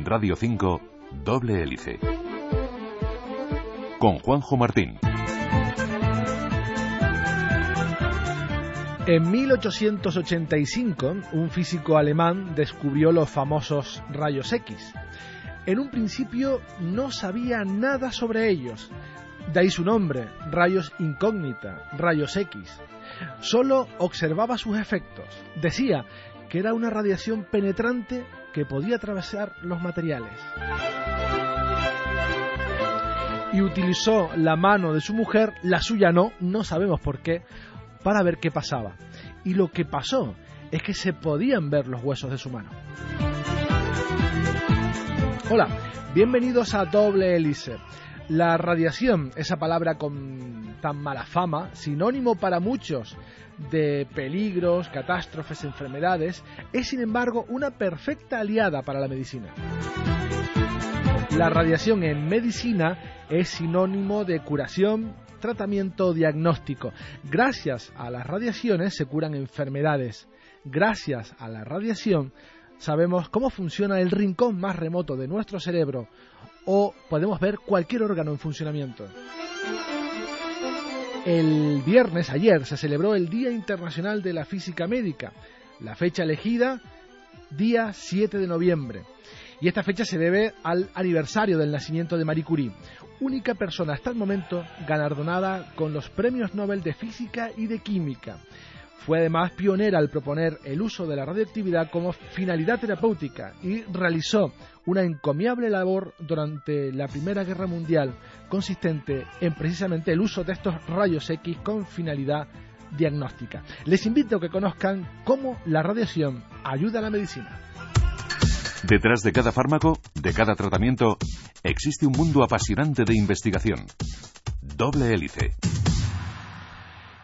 En Radio 5, Doble Hélice. Con Juanjo Martín. En 1885, un físico alemán descubrió los famosos rayos X. En un principio no sabía nada sobre ellos, de ahí su nombre, rayos incógnita, rayos X. Solo observaba sus efectos. Decía que era una radiación penetrante que podía atravesar los materiales. Y utilizó la mano de su mujer, la suya no, no sabemos por qué, para ver qué pasaba. Y lo que pasó es que se podían ver los huesos de su mano. Hola, bienvenidos a Doble Hélice. La radiación, esa palabra con tan mala fama, sinónimo para muchos de peligros, catástrofes, enfermedades, es sin embargo una perfecta aliada para la medicina. La radiación en medicina es sinónimo de curación, tratamiento, diagnóstico. Gracias a las radiaciones se curan enfermedades. Gracias a la radiación sabemos cómo funciona el rincón más remoto de nuestro cerebro o podemos ver cualquier órgano en funcionamiento. El viernes ayer se celebró el Día Internacional de la Física Médica, la fecha elegida día 7 de noviembre. Y esta fecha se debe al aniversario del nacimiento de Marie Curie, única persona hasta el momento galardonada con los premios Nobel de Física y de Química. Fue además pionera al proponer el uso de la radioactividad como finalidad terapéutica y realizó una encomiable labor durante la Primera Guerra Mundial consistente en precisamente el uso de estos rayos X con finalidad diagnóstica. Les invito a que conozcan cómo la radiación ayuda a la medicina. Detrás de cada fármaco, de cada tratamiento, existe un mundo apasionante de investigación. Doble hélice.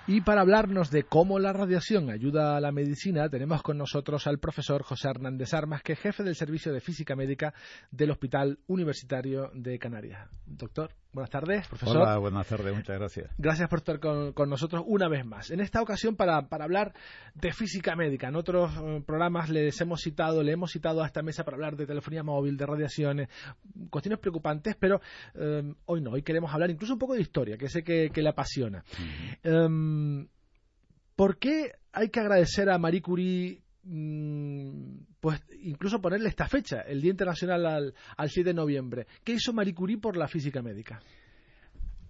Y para hablarnos de cómo la radiación ayuda a la medicina, tenemos con nosotros al profesor José Hernández Armas, que es jefe del Servicio de Física Médica del Hospital Universitario de Canarias. Doctor, buenas tardes, profesor. Hola, buenas tardes, muchas gracias. Gracias por estar con, nosotros una vez más. En esta ocasión para, para hablar de física médica. En otros eh, programas les hemos citado, le hemos citado a esta mesa para hablar de telefonía móvil, de radiaciones, cuestiones preocupantes, pero eh, hoy no, hoy queremos hablar incluso un poco de historia, que sé que, le apasiona. Em, ¿Por qué hay que agradecer a Marie Curie pues incluso ponerle esta fecha, el Día Internacional al, al 7 de noviembre. ¿Qué hizo Marie Curie por la física médica?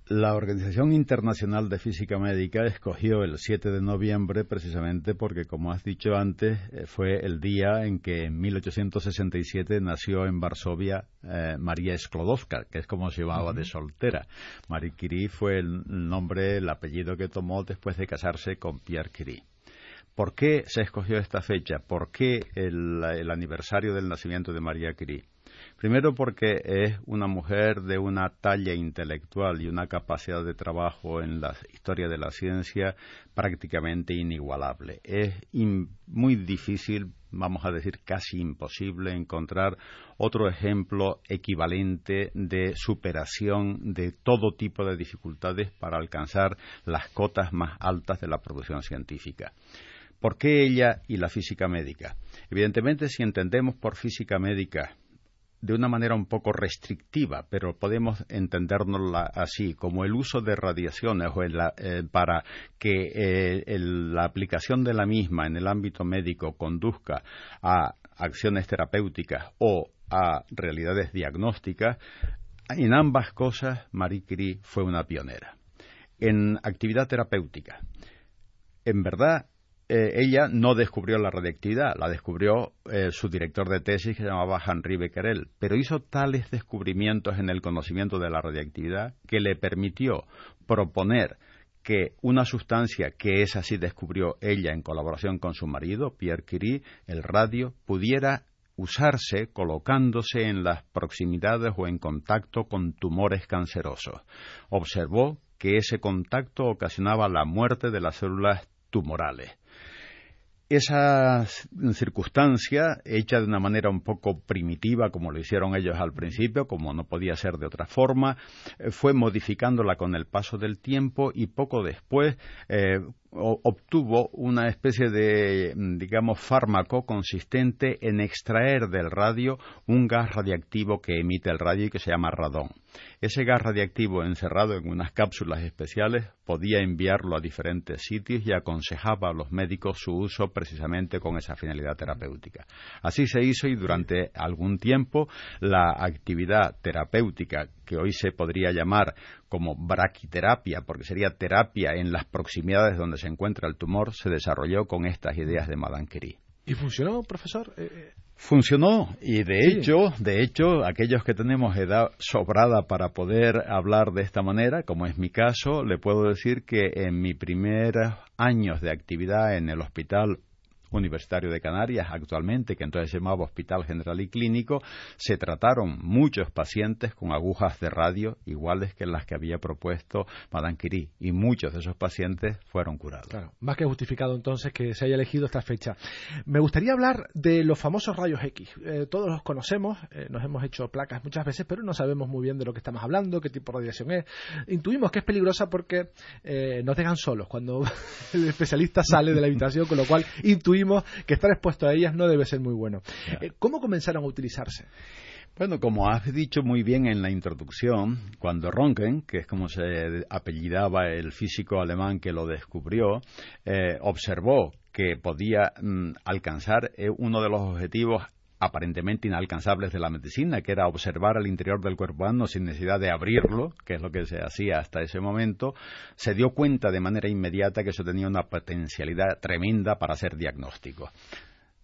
La Organización Internacional de Física Médica escogió el 7 de noviembre precisamente porque, como has dicho antes, eh, fue el día en que en 1867 nació en Varsovia eh, María Sklodowska, que es como se llamaba de soltera. Marie Curie fue el nombre, el apellido que tomó después de casarse con Pierre Curie. ¿Por qué se escogió esta fecha? ¿Por qué el, aniversario del nacimiento de María Curie? Primero porque es una mujer de una talla intelectual y una capacidad de trabajo en la historia de la ciencia prácticamente inigualable. Es muy difícil, vamos a decir casi imposible, encontrar otro ejemplo equivalente de superación de todo tipo de dificultades para alcanzar las cotas más altas de la producción científica. ¿Por qué ella y la física médica? Evidentemente, si entendemos por física médica de una manera un poco restrictiva, pero podemos entendérnosla así, como el uso de radiaciones o eh, para que eh, la aplicación de la misma en el ámbito médico conduzca a acciones terapéuticas o a realidades diagnósticas, en ambas cosas Marie Curie fue una pionera. En actividad terapéutica, en verdad eh, ella no descubrió la radiactividad, la descubrió eh, su director de tesis que se llamaba Henri Becquerel, pero hizo tales descubrimientos en el conocimiento de la radiactividad que le permitió proponer que una sustancia que es así descubrió ella en colaboración con su marido, Pierre Curie, el radio, pudiera usarse colocándose en las proximidades o en contacto con tumores cancerosos. Observó que ese contacto ocasionaba la muerte de las células esa circunstancia, hecha de una manera un poco primitiva, como lo hicieron ellos al principio, como no podía ser de otra forma, eh, fue modificándola con el paso del tiempo y poco después, eh, obtuvo una especie de, digamos, fármaco consistente en extraer del radio un gas radiactivo que emite el radio y que se llama radón. Ese gas radiactivo encerrado en unas cápsulas especiales podía enviarlo a diferentes sitios y aconsejaba a los médicos su uso precisamente con esa finalidad terapéutica. Así se hizo y durante algún tiempo la actividad terapéutica que hoy se podría llamar como braquiterapia, porque sería terapia en las proximidades donde se encuentra el tumor, se desarrolló con estas ideas de Madame Curie. ¿Y funcionó, profesor? Eh, eh, Funcionó y de hecho, de hecho, aquellos que tenemos edad sobrada para poder hablar de esta manera, como es mi caso, le puedo decir que en mi primer años de actividad en el hospital Universitario de Canarias actualmente, que entonces se llamaba Hospital General y Clínico, se trataron muchos pacientes con agujas de radio iguales que las que había propuesto Madame Curie y muchos de esos pacientes fueron curados. Claro, más que justificado entonces que se haya elegido esta fecha. Me gustaría hablar de los famosos rayos X. Eh, todos los conocemos, eh, nos hemos hecho placas muchas veces, pero no sabemos muy bien de lo que estamos hablando, qué tipo de radiación es. Intuimos que es peligrosa porque eh, nos dejan solos cuando el especialista sale de la habitación, con lo cual intuimos que estar expuesto a ellas no debe ser muy bueno. Eh, ¿Cómo comenzaron a utilizarse? Bueno, como has dicho muy bien en la introducción, cuando Ronken, que es como se apellidaba el físico alemán que lo descubrió, eh, observó que podía mm, alcanzar eh, uno de los objetivos aparentemente inalcanzables de la medicina, que era observar el interior del cuerpo humano sin necesidad de abrirlo, que es lo que se hacía hasta ese momento, se dio cuenta de manera inmediata que eso tenía una potencialidad tremenda para hacer diagnóstico.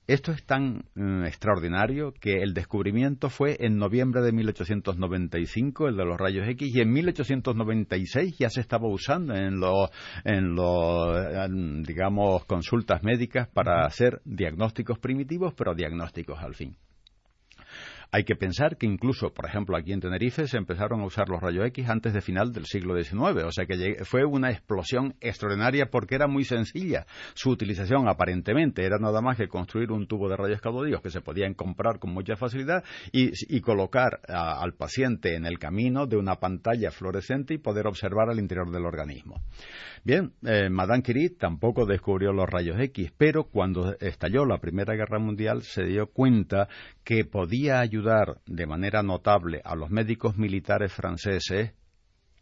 Esto es tan mm, extraordinario que el descubrimiento fue en noviembre de 1895, el de los rayos X, y en 1896 ya se estaba usando en los, en digamos, consultas médicas para hacer diagnósticos primitivos, pero diagnósticos al fin. Hay que pensar que incluso, por ejemplo, aquí en Tenerife se empezaron a usar los rayos X antes de final del siglo XIX, o sea que fue una explosión extraordinaria porque era muy sencilla su utilización aparentemente, era nada más que construir un tubo de rayos caudillos que se podían comprar con mucha facilidad y, colocar al paciente en el camino de una pantalla fluorescente y poder observar el interior del organismo. Bien, eh, Madame Curie tampoco descubrió los rayos X, pero cuando estalló la Primera Guerra Mundial se dio cuenta que podía ayudar de manera notable a los médicos militares franceses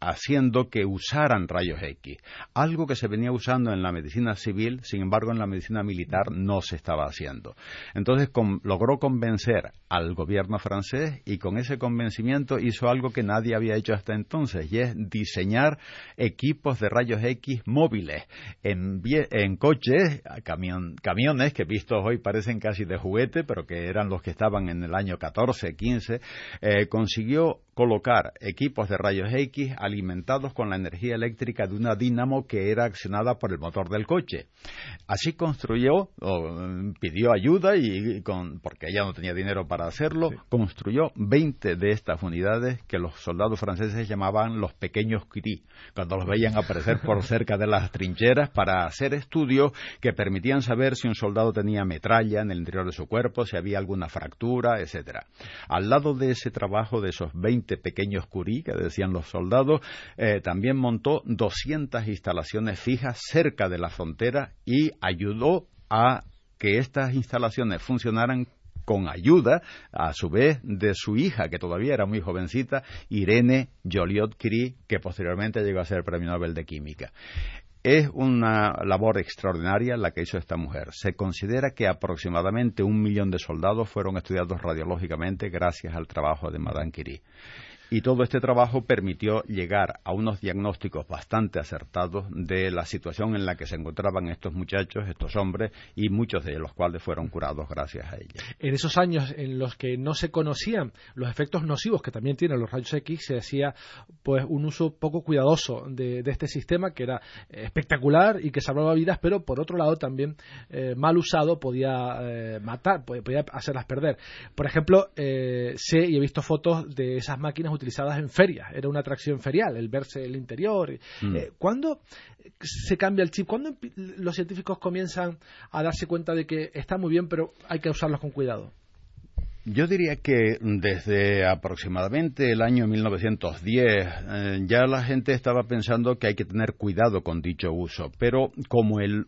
haciendo que usaran rayos X, algo que se venía usando en la medicina civil, sin embargo en la medicina militar no se estaba haciendo. Entonces logró convencer al gobierno francés y con ese convencimiento hizo algo que nadie había hecho hasta entonces y es diseñar equipos de rayos X móviles en, coches, camiones que vistos hoy parecen casi de juguete, pero que eran los que estaban en el año 14, 15, eh, consiguió colocar equipos de rayos X alimentados con la energía eléctrica de una dínamo que era accionada por el motor del coche. Así construyó, o, pidió ayuda y con, porque ella no tenía dinero para hacerlo, construyó 20 de estas unidades que los soldados franceses llamaban los pequeños Curie, cuando los veían aparecer por cerca de las trincheras para hacer estudios que permitían saber si un soldado tenía metralla en el interior de su cuerpo, si había alguna fractura, etcétera. Al lado de ese trabajo de esos 20 pequeños Curie que decían los soldados, eh, también montó 200 instalaciones fijas cerca de la frontera y ayudó a que estas instalaciones funcionaran con ayuda, a su vez, de su hija, que todavía era muy jovencita, Irene Joliot-Curie, que posteriormente llegó a ser Premio Nobel de Química. Es una labor extraordinaria la que hizo esta mujer. Se considera que aproximadamente un millón de soldados fueron estudiados radiológicamente gracias al trabajo de Madame Curie. Y todo este trabajo permitió llegar a unos diagnósticos bastante acertados de la situación en la que se encontraban estos muchachos, estos hombres, y muchos de los cuales fueron curados gracias a ella. En esos años en los que no se conocían los efectos nocivos que también tienen los rayos X, se hacía pues un uso poco cuidadoso de, este sistema que era espectacular y que salvaba vidas, pero por otro lado también eh, mal usado podía eh, matar, podía hacerlas perder. Por ejemplo, eh, sé y he visto fotos de esas máquinas utilizadas en ferias, era una atracción ferial, el verse el interior. Mm. Eh, ¿Cuándo se cambia el chip? ¿Cuándo los científicos comienzan a darse cuenta de que está muy bien, pero hay que usarlos con cuidado? Yo diría que desde aproximadamente el año 1910 eh, ya la gente estaba pensando que hay que tener cuidado con dicho uso, pero como el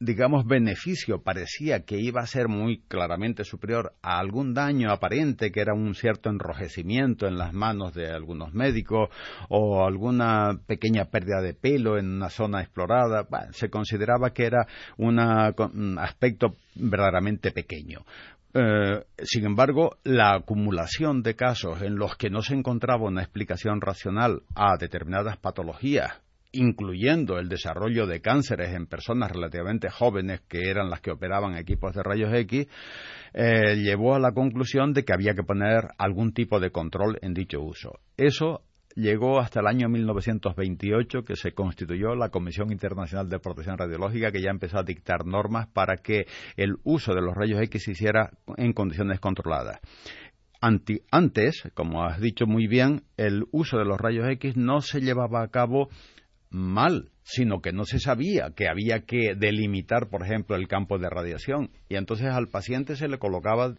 digamos, beneficio parecía que iba a ser muy claramente superior a algún daño aparente, que era un cierto enrojecimiento en las manos de algunos médicos o alguna pequeña pérdida de pelo en una zona explorada, se consideraba que era un aspecto verdaderamente pequeño. Eh, sin embargo, la acumulación de casos en los que no se encontraba una explicación racional a determinadas patologías, incluyendo el desarrollo de cánceres en personas relativamente jóvenes que eran las que operaban equipos de rayos X, eh, llevó a la conclusión de que había que poner algún tipo de control en dicho uso. Eso llegó hasta el año 1928 que se constituyó la Comisión Internacional de Protección Radiológica que ya empezó a dictar normas para que el uso de los rayos X se hiciera en condiciones controladas. antes, como has dicho muy bien, el uso de los rayos X no se llevaba a cabo mal sino que no se sabía que había que delimitar, por ejemplo, el campo de radiación. Y entonces al paciente se le colocaba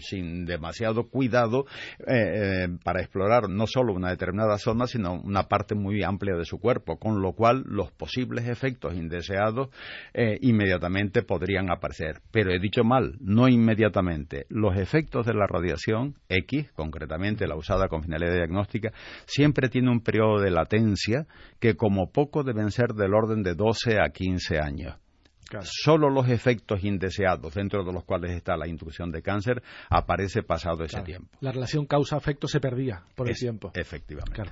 sin demasiado cuidado eh, eh, para explorar no solo una determinada zona, sino una parte muy amplia de su cuerpo, con lo cual los posibles efectos indeseados eh, inmediatamente podrían aparecer. Pero he dicho mal, no inmediatamente. Los efectos de la radiación X, concretamente la usada con finalidad diagnóstica, siempre tiene un periodo de latencia que como poco deben ser del orden de 12 a 15 años. Solo los efectos indeseados, dentro de los cuales está la inducción de cáncer, aparece pasado ese tiempo. La relación causa-efecto se perdía por el tiempo. Efectivamente.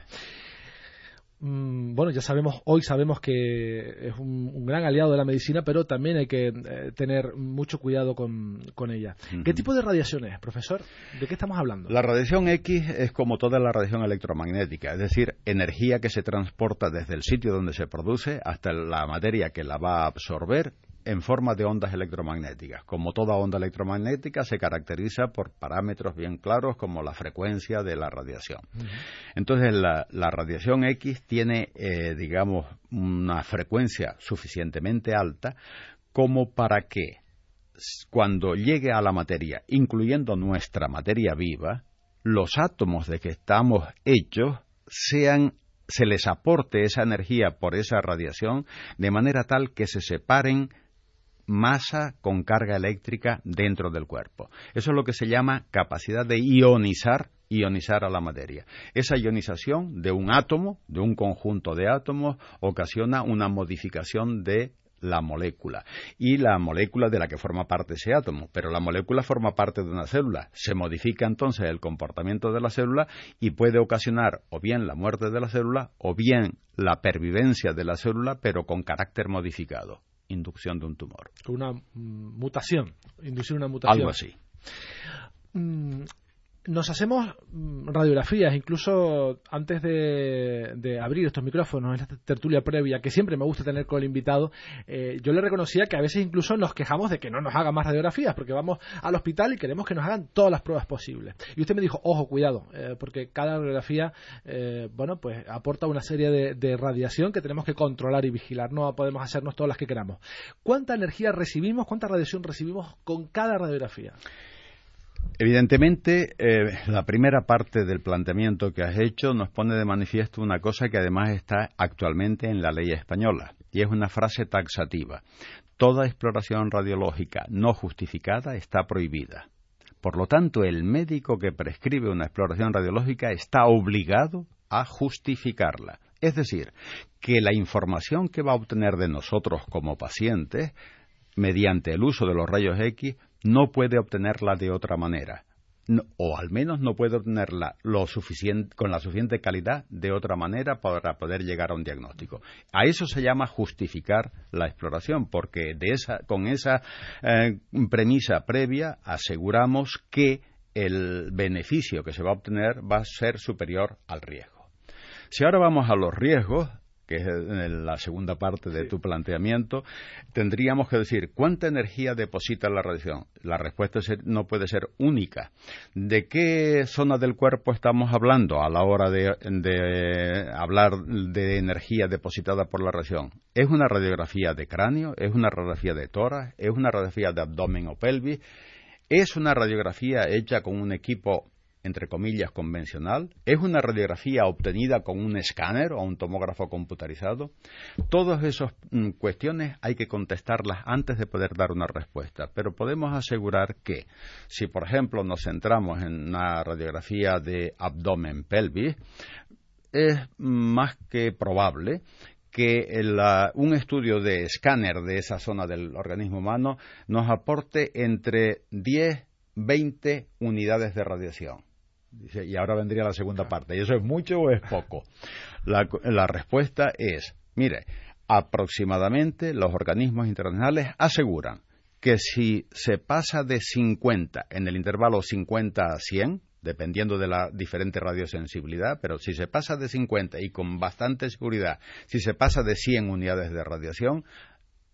Bueno, ya sabemos, hoy sabemos que es un, gran aliado de la medicina, pero también hay que eh, tener mucho cuidado con, ella. ¿Qué tipo de radiación es, profesor? ¿De qué estamos hablando? La radiación X es como toda la radiación electromagnética, es decir, energía que se transporta desde el sitio donde se produce hasta la materia que la va a absorber en forma de ondas electromagnéticas. Como toda onda electromagnética, se caracteriza por parámetros bien claros como la frecuencia de la radiación. Entonces, la, radiación X tiene, eh, digamos, una frecuencia suficientemente alta como para que cuando llegue a la materia, incluyendo nuestra materia viva, los átomos de que estamos hechos sean se les aporte esa energía por esa radiación de manera tal que se separen masa con carga eléctrica dentro del cuerpo. Eso es lo que se llama capacidad de ionizar ionizar a la materia. Esa ionización de un átomo, de un conjunto de átomos, ocasiona una modificación de la molécula y la molécula de la que forma parte ese átomo, pero la molécula forma parte de una célula. Se modifica entonces el comportamiento de la célula y puede ocasionar o bien la muerte de la célula o bien la pervivencia de la célula, pero con carácter modificado inducción de un tumor. Una mm, mutación, inducir una mutación. Algo así. Nos hacemos mm, radiografías, incluso antes de, abrir estos micrófonos en esta tertulia previa, que siempre me gusta tener con el invitado, eh, yo le reconocía que a veces incluso nos quejamos de que no nos hagan más radiografías, porque vamos al hospital y queremos que nos hagan todas las pruebas posibles. Y usted me dijo, ojo, cuidado, eh, porque cada radiografía, eh, bueno, pues aporta una serie de, de radiación que tenemos que controlar y vigilar, no podemos hacernos todas las que queramos. ¿Cuánta energía recibimos, cuánta radiación recibimos con cada radiografía? Evidentemente, eh, la primera parte del planteamiento que has hecho nos pone de manifiesto una cosa que además está actualmente en la ley española, y es una frase taxativa. Toda exploración radiológica no justificada está prohibida. Por lo tanto, el médico que prescribe una exploración radiológica está obligado a justificarla. Es decir, que la información que va a obtener de nosotros como pacientes, mediante el uso de los rayos X, no puede obtenerla de otra manera. o al menos no puede obtenerla lo suficiente, con la suficiente calidad de otra manera para poder llegar a un diagnóstico. A eso se llama justificar la exploración, porque de esa, con esa eh, premisa previa aseguramos que el beneficio que se va a obtener va a ser superior al riesgo. Si ahora vamos a los riesgos, que es la segunda parte de tu planteamiento, tendríamos que decir cuánta energía deposita la radiación. La respuesta no puede ser única. ¿De qué zona del cuerpo estamos hablando a la hora de, hablar de energía depositada por la radiación? ¿Es una radiografía de cráneo? ¿Es una radiografía de tórax? ¿Es una radiografía de abdomen o pelvis? ¿Es una radiografía hecha con un equipo entre comillas, convencional? ¿Es una radiografía obtenida con un escáner o un tomógrafo computarizado? Todas esas mm, cuestiones hay que contestarlas antes de poder dar una respuesta, pero podemos asegurar que si, por ejemplo, nos centramos en una radiografía de abdomen pelvis, es más que probable que un estudio de escáner de esa zona del organismo humano nos aporte entre 10 20 unidades de radiación y ahora vendría la segunda parte. ¿Y eso es mucho o es poco? La, la respuesta es, mire, aproximadamente los organismos internacionales aseguran que si se pasa de 50 en el intervalo 50 a 100, dependiendo de la diferente radiosensibilidad, pero si se pasa de 50 y con bastante seguridad, si se pasa de 100 unidades de radiación,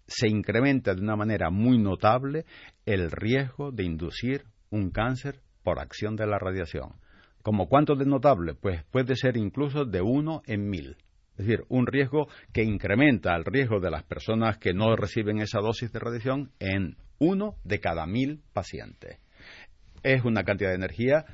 se incrementa de una manera muy notable el riesgo de inducir un cáncer por acción de la radiación. ¿Como cuánto de notable? Pues puede ser incluso de uno en mil. Es decir, un riesgo que incrementa el riesgo de las personas que no reciben esa dosis de radiación en uno de cada mil pacientes. Es una cantidad de energía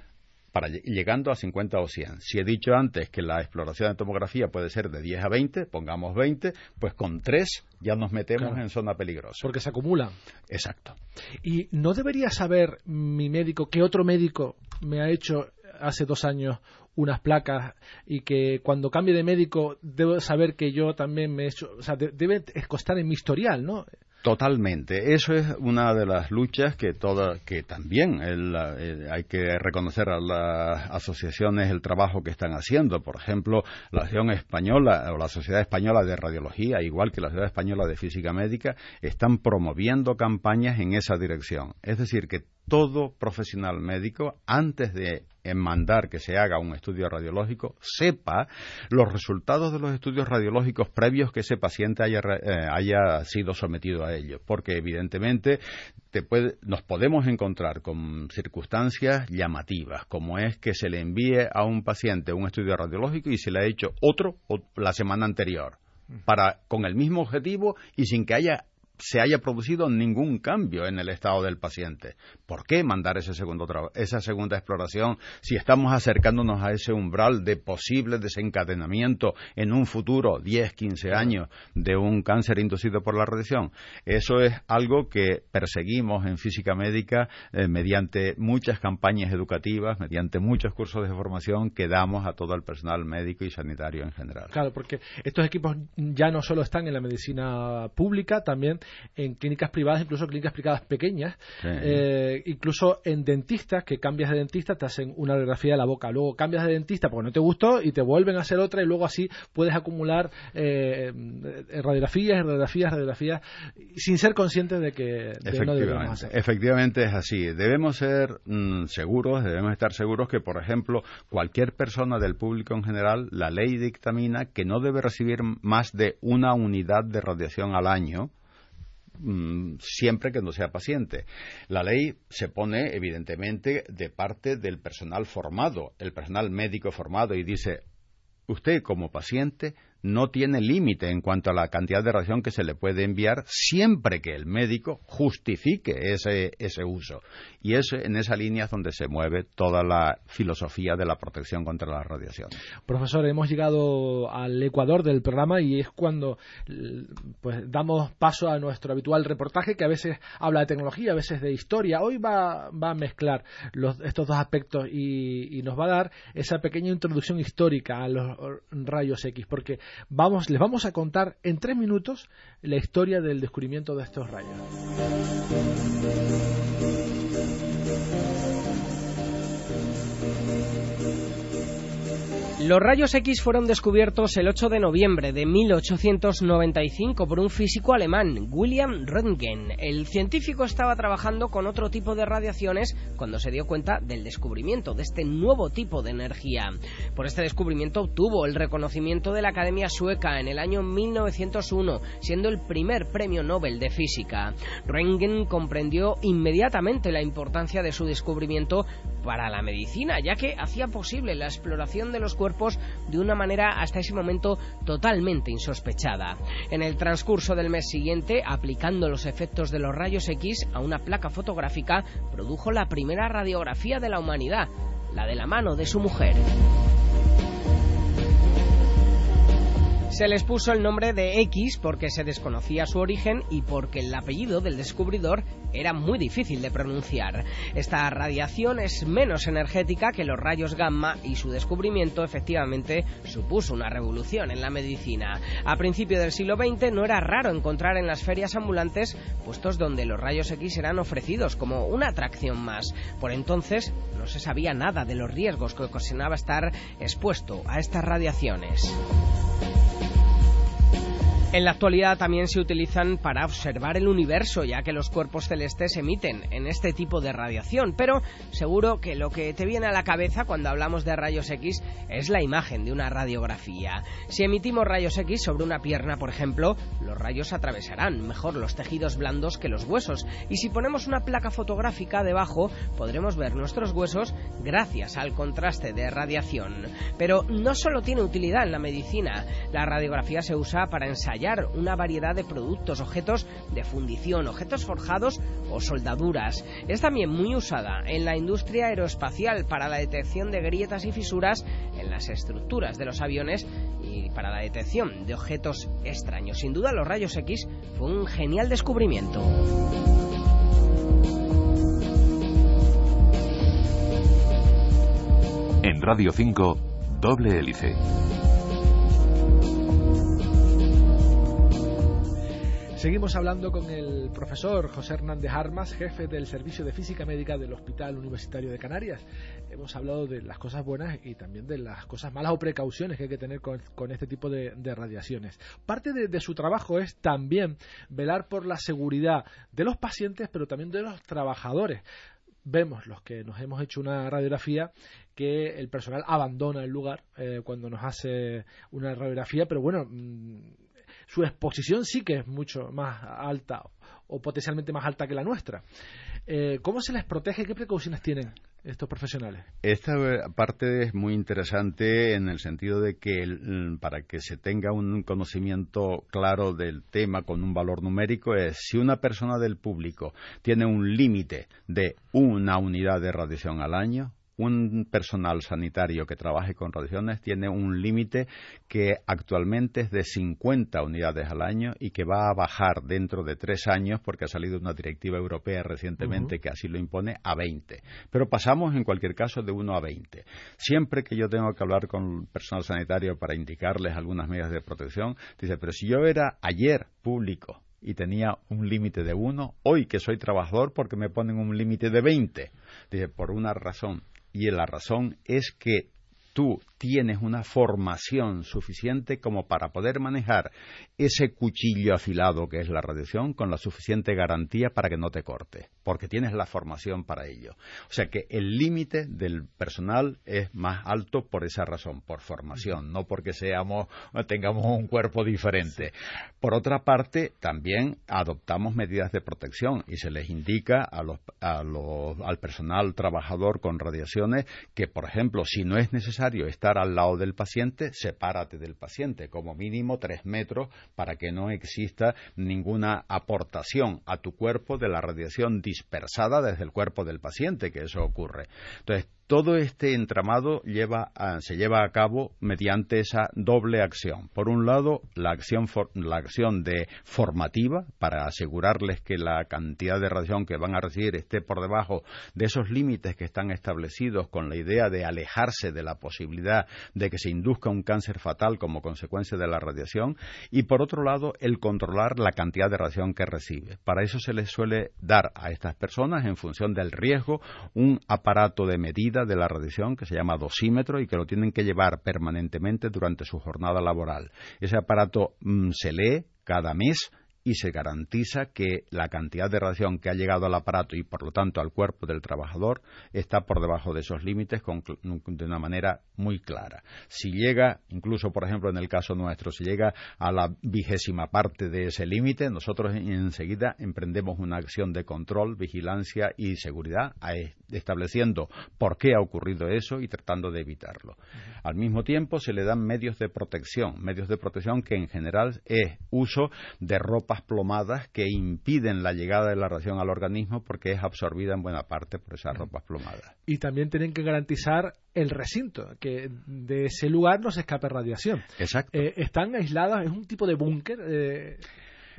para llegando a 50 o 100. Si he dicho antes que la exploración de tomografía puede ser de 10 a 20, pongamos 20, pues con 3 ya nos metemos en zona peligrosa. Porque se acumula. Exacto. ¿Y no debería saber mi médico qué otro médico me ha hecho hace dos años unas placas y que cuando cambie de médico debo saber que yo también me he hecho, o sea, debe costar en mi historial, ¿no? Totalmente. Eso es una de las luchas que toda, que también hay que reconocer a las asociaciones el trabajo que están haciendo. Por ejemplo, la Asociación Española o la Sociedad Española de Radiología, igual que la Sociedad Española de Física Médica, están promoviendo campañas en esa dirección. Es decir, que todo profesional médico, antes de mandar que se haga un estudio radiológico, sepa los resultados de los estudios radiológicos previos que ese paciente haya, eh, haya sido sometido a ellos, porque evidentemente nos podemos encontrar con circunstancias llamativas, como es que se le envíe a un paciente un estudio radiológico y se le ha hecho otro la semana anterior para con el mismo objetivo y sin que haya se haya producido ningún cambio en el estado del paciente. ¿Por qué mandar ese segundo esa segunda exploración si estamos acercándonos a ese umbral de posible desencadenamiento en un futuro 10, 15 años de un cáncer inducido por la radiación? Eso es algo que perseguimos en física médica eh, mediante muchas campañas educativas, mediante muchos cursos de formación que damos a todo el personal médico y sanitario en general. Claro, porque estos equipos ya no solo están en la medicina pública, también en clínicas privadas, incluso clínicas privadas pequeñas, eh, incluso en dentistas, que cambias de dentista, te hacen una radiografía de la boca, luego cambias de dentista porque no te gustó y te vuelven a hacer otra y luego así puedes acumular eh, radiografías, radiografías, radiografías, sin ser conscientes de que no debemos hacer. Efectivamente es así. Debemos ser mm, seguros, debemos estar seguros que, por ejemplo, cualquier persona del público en general, la ley dictamina que no debe recibir más de una unidad de radiación al año Mm, siempre que no sea paciente. La ley se pone, evidentemente, de parte del personal formado, el personal médico formado, y dice, usted como paciente no tiene límite en cuanto a la cantidad de radiación que se le puede enviar siempre que el médico justifique ese, ese uso. Y es en esa línea donde se mueve toda la filosofía de la protección contra la radiación. Profesor, hemos llegado al ecuador del programa y es cuando pues, damos paso a nuestro habitual reportaje que a veces habla de tecnología, a veces de historia. Hoy va, va a mezclar estos dos aspectos y, y nos va a dar esa pequeña introducción histórica a los rayos X, porque Vamos, les vamos a contar en tres minutos la historia del descubrimiento de estos rayos. Los rayos X fueron descubiertos el 8 de noviembre de 1895 por un físico alemán, William Röntgen. El científico estaba trabajando con otro tipo de radiaciones cuando se dio cuenta del descubrimiento de este nuevo tipo de energía. Por este descubrimiento obtuvo el reconocimiento de la Academia Sueca en el año 1901, siendo el primer premio Nobel de física. Röntgen comprendió inmediatamente la importancia de su descubrimiento para la medicina, ya que hacía posible la exploración de los cuerpos de una manera hasta ese momento totalmente insospechada. En el transcurso del mes siguiente, aplicando los efectos de los rayos X a una placa fotográfica, produjo la primera radiografía de la humanidad, la de la mano de su mujer. Se les puso el nombre de X porque se desconocía su origen y porque el apellido del descubridor era muy difícil de pronunciar. Esta radiación es menos energética que los rayos gamma y su descubrimiento efectivamente supuso una revolución en la medicina. A principios del siglo XX no era raro encontrar en las ferias ambulantes puestos donde los rayos X eran ofrecidos como una atracción más. Por entonces no se sabía nada de los riesgos que ocasionaba estar expuesto a estas radiaciones. En la actualidad también se utilizan para observar el universo, ya que los cuerpos celestes emiten en este tipo de radiación, pero seguro que lo que te viene a la cabeza cuando hablamos de rayos X es la imagen de una radiografía. Si emitimos rayos X sobre una pierna, por ejemplo, los rayos atravesarán mejor los tejidos blandos que los huesos, y si ponemos una placa fotográfica debajo, podremos ver nuestros huesos gracias al contraste de radiación. Pero no solo tiene utilidad en la medicina, la radiografía se usa para ensayar una variedad de productos, objetos de fundición, objetos forjados o soldaduras. Es también muy usada en la industria aeroespacial para la detección de grietas y fisuras en las estructuras de los aviones y para la detección de objetos extraños. Sin duda los rayos X fue un genial descubrimiento. En Radio 5, doble hélice. Seguimos hablando con el profesor José Hernández Armas, jefe del Servicio de Física Médica del Hospital Universitario de Canarias. Hemos hablado de las cosas buenas y también de las cosas malas o precauciones que hay que tener con, este tipo de, radiaciones. Parte de, su trabajo es también velar por la seguridad de los pacientes, pero también de los trabajadores vemos los que nos hemos hecho una radiografía que el personal abandona el lugar eh, cuando nos hace una radiografía, pero bueno, mm, su exposición sí que es mucho más alta o potencialmente más alta que la nuestra. Eh, ¿Cómo se les protege? ¿Qué precauciones tienen estos profesionales? Esta parte es muy interesante en el sentido de que para que se tenga un conocimiento claro del tema con un valor numérico es si una persona del público tiene un límite de una unidad de radiación al año, un personal sanitario que trabaje con radiaciones tiene un límite que actualmente es de 50 unidades al año y que va a bajar dentro de tres años, porque ha salido una directiva europea recientemente que así lo impone, a 20. Pero pasamos en cualquier caso de 1 a 20. Siempre que yo tengo que hablar con personal sanitario para indicarles algunas medidas de protección, dice, pero si yo era ayer público y tenía un límite de 1, hoy que soy trabajador porque me ponen un límite de 20. Dice, por una razón, y la razón es que tú tienes una formación suficiente como para poder manejar ese cuchillo afilado que es la radiación con la suficiente garantía para que no te corte, porque tienes la formación para ello. O sea que el límite del personal es más alto por esa razón, por formación, no porque seamos tengamos un cuerpo diferente. Por otra parte, también adoptamos medidas de protección y se les indica a los, al personal trabajador con radiaciones que, por ejemplo, si no es necesario estar al lado del paciente, sepárate del paciente, como mínimo tres metros, para que no exista ninguna aportación a tu cuerpo de la radiación dispersada desde el cuerpo del paciente, que eso ocurre. Entonces, todo este entramado se lleva a cabo mediante esa doble acción. Por un lado, la acción, la acción de formativa para asegurarles que la cantidad de radiación que van a recibir esté por debajo de esos límites que están establecidos con la idea de alejarse de la posibilidad de que se induzca un cáncer fatal como consecuencia de la radiación. Y por otro lado, el controlar la cantidad de radiación que recibe. Para eso se les suele dar a estas personas, en función del riesgo, un aparato de medida de la radiación que se llama dosímetro y que lo tienen que llevar permanentemente durante su jornada laboral. Ese aparato mm, se lee cada mes y se garantiza que la cantidad de radiación que ha llegado al aparato y por lo tanto al cuerpo del trabajador está por debajo de esos límites de una manera muy clara. Si llega, incluso por ejemplo en el caso nuestro, si llega a la vigésima parte de ese límite, nosotros enseguida emprendemos una acción de control, vigilancia y seguridad, estableciendo por qué ha ocurrido eso y tratando de evitarlo. Al mismo tiempo se le dan medios de protección, medios de protección que en general es uso de plomadas que impiden la llegada de la radiación al organismo porque es absorbida en buena parte por esas ropas plomadas. Y también tienen que garantizar el recinto, que de ese lugar no se escape radiación. Exacto. Eh, están aisladas, es un tipo de búnker. Eh,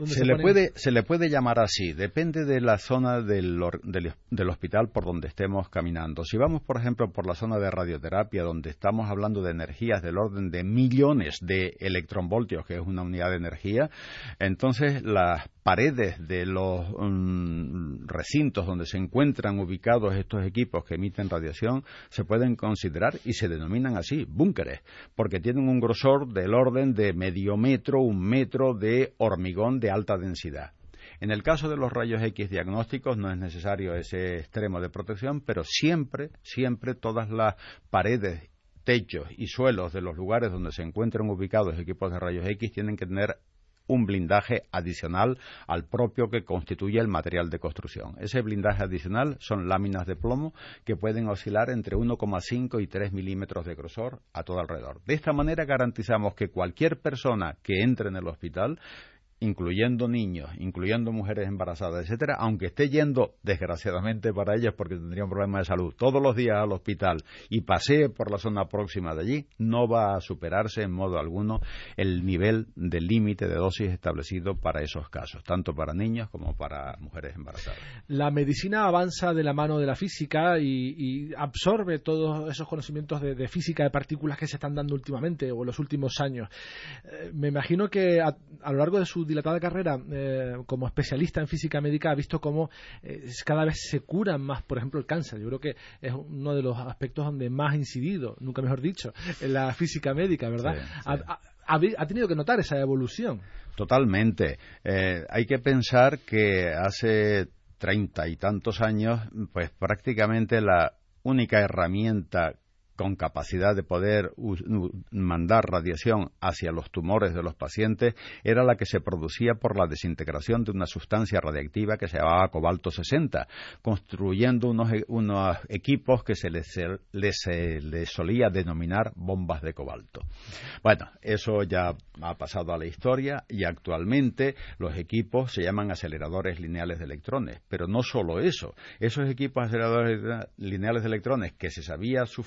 se, le puede, se le puede llamar así, depende de la zona del, del, hospital por donde estemos caminando. Si vamos, por ejemplo, por la zona de radioterapia, donde estamos hablando de energías del orden de millones de electronvoltios, que es una unidad de energía, entonces las paredes de los mm, recintos donde se encuentran ubicados estos equipos que emiten radiación se pueden considerar y se denominan así, búnkeres, porque tienen un grosor del orden de medio metro, un metro de hormigón de alta densidad. En el caso de los rayos X diagnósticos no es necesario ese extremo de protección, pero siempre, siempre todas las paredes techos y suelos de los lugares donde se encuentran ubicados equipos de rayos X tienen que tener un blindaje adicional al propio que constituye el material de construcción. Ese blindaje adicional son láminas de plomo que pueden oscilar entre 1,5 y 3 milímetros de grosor a todo alrededor. De esta manera garantizamos que cualquier persona que entre en el hospital incluyendo niños, incluyendo mujeres embarazadas, etcétera, aunque esté yendo, desgraciadamente para ellas, porque tendría un problema de salud, todos los días al hospital y pasee por la zona próxima de allí, no va a superarse en modo alguno el nivel de límite de dosis establecido para esos casos, tanto para niños como para mujeres embarazadas. La medicina avanza de la mano de la física y, absorbe todos esos conocimientos de, física de partículas que se están dando últimamente o en los últimos años. Eh, me imagino que a, a lo largo de su dilatada carrera eh, como especialista en física médica ha visto cómo eh, cada vez se curan más, por ejemplo, el cáncer. Yo creo que es uno de los aspectos donde más ha incidido, nunca mejor dicho, en la física médica, ¿verdad? Ha, tenido que notar esa evolución. Totalmente. Eh, hay que pensar que hace treinta y tantos años, pues prácticamente la única herramienta con capacidad de poder mandar radiación hacia los tumores de los pacientes era la que se producía por la desintegración de una sustancia radiactiva que se llamaba cobalto 60, construyendo unos, e, unos equipos que se les, les, solía denominar bombas de cobalto. Bueno, eso ya ha pasado a la historia y actualmente los equipos se llaman aceleradores lineales de electrones, pero no solo eso, esos equipos aceleradores lineales de electrones que se sabía su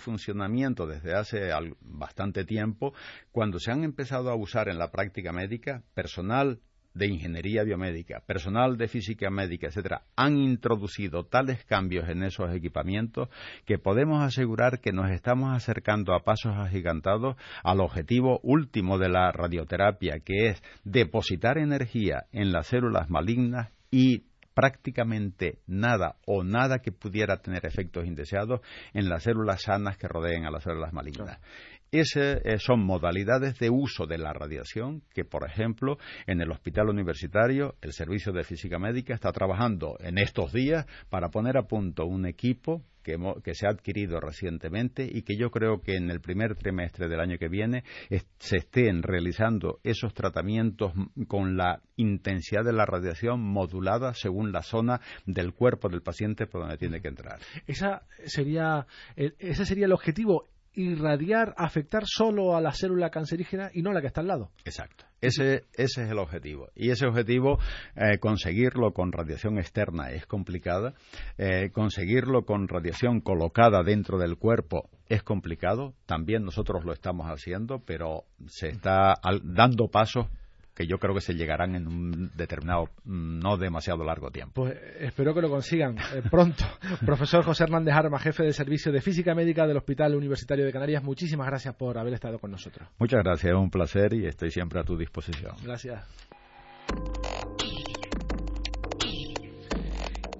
desde hace bastante tiempo, cuando se han empezado a usar en la práctica médica, personal de ingeniería biomédica, personal de física médica, etcétera, han introducido tales cambios en esos equipamientos que podemos asegurar que nos estamos acercando a pasos agigantados al objetivo último de la radioterapia, que es depositar energía en las células malignas y prácticamente nada o nada que pudiera tener efectos indeseados en las células sanas que rodeen a las células malignas. Esas eh, son modalidades de uso de la radiación que, por ejemplo, en el Hospital Universitario, el Servicio de Física Médica está trabajando en estos días para poner a punto un equipo que, se ha adquirido recientemente y que yo creo que en el primer trimestre del año que viene se estén realizando esos tratamientos con la intensidad de la radiación modulada según la zona del cuerpo del paciente por donde tiene que entrar. Esa sería, ese sería el objetivo irradiar, afectar solo a la célula cancerígena y no a la que está al lado. Exacto. Ese, ese es el objetivo. Y ese objetivo, eh, conseguirlo con radiación externa es complicada. Eh, conseguirlo con radiación colocada dentro del cuerpo es complicado. También nosotros lo estamos haciendo, pero se está dando pasos que yo creo que se llegarán en un determinado, mm, no demasiado largo tiempo. Pues espero que lo consigan eh, pronto. Profesor José Hernández Arma, jefe del Servicio de Física Médica del Hospital Universitario de Canarias, muchísimas gracias por haber estado con nosotros. Muchas gracias, es un placer y estoy siempre a tu disposición. Gracias.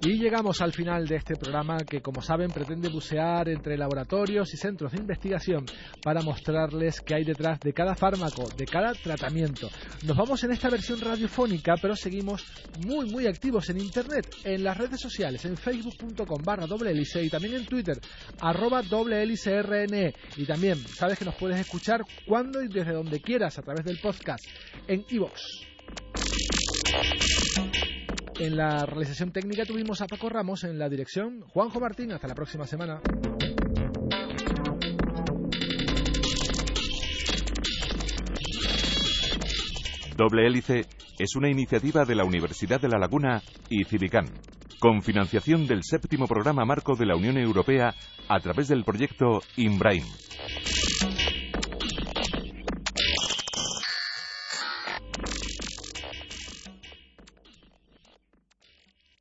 Y llegamos al final de este programa que, como saben, pretende bucear entre laboratorios y centros de investigación para mostrarles qué hay detrás de cada fármaco, de cada tratamiento. Nos vamos en esta versión radiofónica, pero seguimos muy, muy activos en Internet, en las redes sociales, en facebook.com barra doble hélice y también en Twitter, arroba doble hélice RNE. Y también sabes que nos puedes escuchar cuando y desde donde quieras a través del podcast en iVoox. En la realización técnica tuvimos a Paco Ramos, en la dirección Juanjo Martín. Hasta la próxima semana. Doble Hélice es una iniciativa de la Universidad de La Laguna y Civicán, con financiación del séptimo programa marco de la Unión Europea a través del proyecto IMBRAIM.